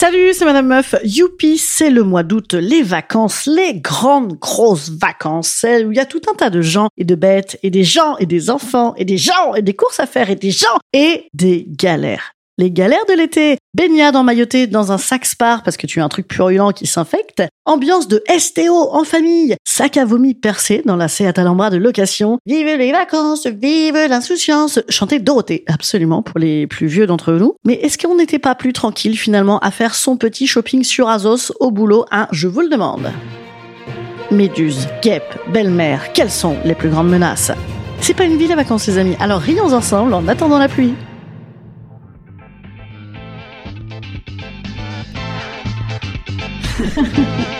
Salut, c'est Madame Meuf. Youpi, c'est le mois d'août, les vacances, les grandes grosses vacances, celles où il y a tout un tas de gens et de bêtes et des gens et des enfants et des gens et des courses à faire et des gens et des galères. Les galères de l'été, baignade en mailloté dans un sac spar parce que tu as un truc purulent qui s'infecte, ambiance de STO en famille, sac à vomi percé dans la Seat Alhambra de location, vive les vacances, vive l'insouciance, chanter Dorothée, absolument pour les plus vieux d'entre nous. Mais est-ce qu'on n'était pas plus tranquille finalement à faire son petit shopping sur Azos au boulot, hein, je vous le demande. Méduse, guêpe, belle-mère, quelles sont les plus grandes menaces? C'est pas une ville à vacances les amis, alors rions ensemble en attendant la pluie.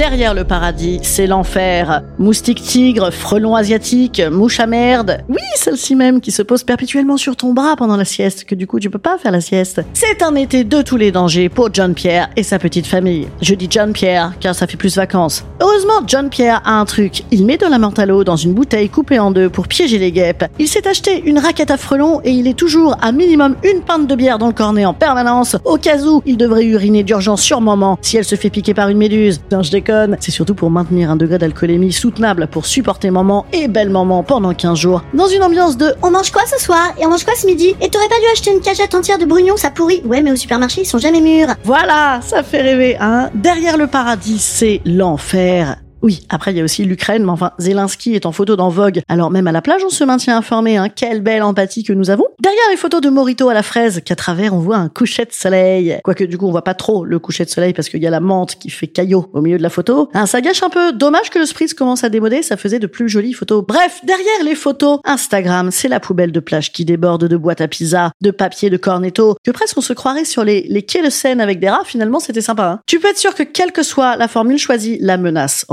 Derrière le paradis, c'est l'enfer. Moustique tigre, frelon asiatique, mouche à merde. Oui, celle-ci même qui se pose perpétuellement sur ton bras pendant la sieste, que du coup tu peux pas faire la sieste. C'est un été de tous les dangers pour John Pierre et sa petite famille. Je dis John Pierre car ça fait plus vacances. Heureusement, John Pierre a un truc. Il met de la l'eau dans une bouteille coupée en deux pour piéger les guêpes. Il s'est acheté une raquette à frelons et il est toujours à minimum une pinte de bière dans le cornet en permanence, au cas où il devrait uriner d'urgence sur moment si elle se fait piquer par une méduse. Je. C'est surtout pour maintenir un degré d'alcoolémie soutenable pour supporter maman et belle maman pendant 15 jours. Dans une ambiance de On mange quoi ce soir Et on mange quoi ce midi? Et t'aurais pas dû acheter une cagette entière de brugnons, ça pourrit. Ouais, mais au supermarché, ils sont jamais mûrs. Voilà, ça fait rêver, hein. Derrière le paradis, c'est l'enfer. Oui, après il y a aussi l'Ukraine, mais enfin Zelensky est en photo dans Vogue. Alors même à la plage, on se maintient informé. Hein. Quelle belle empathie que nous avons. Derrière les photos de Morito à la fraise, qu'à travers on voit un coucher de soleil. Quoique du coup on voit pas trop le coucher de soleil parce qu'il y a la menthe qui fait caillot au milieu de la photo. Hein, ça gâche un peu. Dommage que le spritz commence à démoder, ça faisait de plus jolies photos. Bref, derrière les photos, Instagram, c'est la poubelle de plage qui déborde de boîtes à pizza, de papier de cornetto, que presque on se croirait sur les, quais de Seine avec des rats. Finalement, c'était sympa. Hein. Tu peux être sûr que quelle que soit la formule choisie, la menace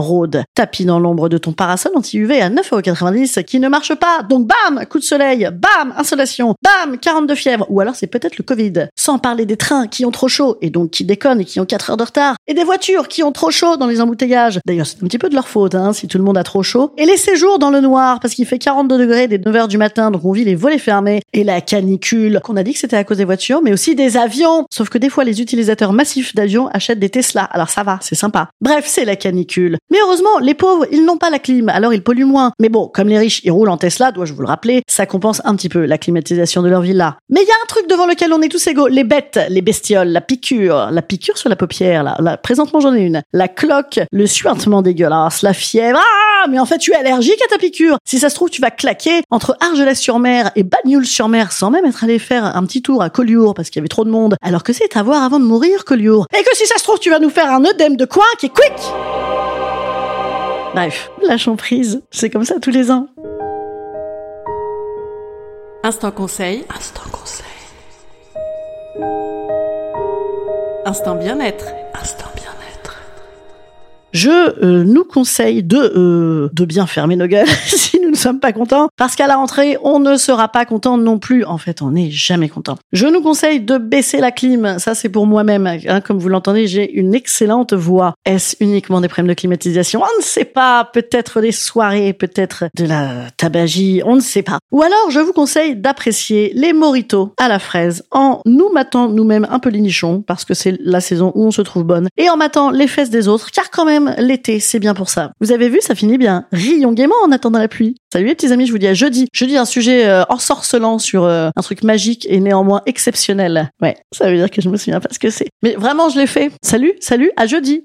Tapis dans l'ombre de ton parasol anti-UV à 9,90€ qui ne marche pas. Donc bam, coup de soleil, bam, insolation, bam, 42 fièvres. Ou alors c'est peut-être le Covid. Sans parler des trains qui ont trop chaud et donc qui déconnent et qui ont 4 heures de retard. Et des voitures qui ont trop chaud dans les embouteillages. D'ailleurs, c'est un petit peu de leur faute, hein, si tout le monde a trop chaud. Et les séjours dans le noir parce qu'il fait 42 degrés dès 9h du matin, donc on vit les volets fermés. Et la canicule, qu'on a dit que c'était à cause des voitures, mais aussi des avions. Sauf que des fois, les utilisateurs massifs d'avions achètent des Tesla. Alors ça va, c'est sympa. Bref, c'est la canicule. Mais heureusement, les pauvres, ils n'ont pas la clim, alors ils polluent moins. Mais bon, comme les riches, ils roulent en Tesla, dois-je vous le rappeler, ça compense un petit peu la climatisation de leur villa. Mais il y a un truc devant lequel on est tous égaux, les bêtes, les bestioles, la piqûre, la piqûre sur la paupière, là, là présentement j'en ai une, la cloque, le suintement dégueulasse, la fièvre, ah, mais en fait tu es allergique à ta piqûre. Si ça se trouve, tu vas claquer entre Argelès-sur-Mer et Bagnoul-sur-Mer sans même être allé faire un petit tour à Collioure parce qu'il y avait trop de monde, alors que c'est à voir avant de mourir Collioure. Et que si ça se trouve, tu vas nous faire un œdème de coin qui est quick Bref, lâchons prise, c'est comme ça tous les ans. Instant conseil. Instant conseil. Instant bien-être. Instant je euh, nous conseille de euh, de bien fermer nos gueules si sommes pas contents parce qu'à la rentrée, on ne sera pas content non plus. En fait, on n'est jamais content. Je nous conseille de baisser la clim. Ça, c'est pour moi-même. Hein, comme vous l'entendez, j'ai une excellente voix. Est-ce uniquement des problèmes de climatisation? On ne sait pas. Peut-être des soirées, peut-être de la tabagie. On ne sait pas. Ou alors, je vous conseille d'apprécier les moritos à la fraise en nous matant nous-mêmes un peu les nichons parce que c'est la saison où on se trouve bonne et en matant les fesses des autres car quand même l'été, c'est bien pour ça. Vous avez vu, ça finit bien. Rions gaiement en attendant la pluie. Salut les petits amis, je vous dis à jeudi. Jeudi, un sujet euh, ensorcelant sur euh, un truc magique et néanmoins exceptionnel. Ouais, ça veut dire que je me souviens pas ce que c'est. Mais vraiment, je l'ai fait. Salut, salut, à jeudi.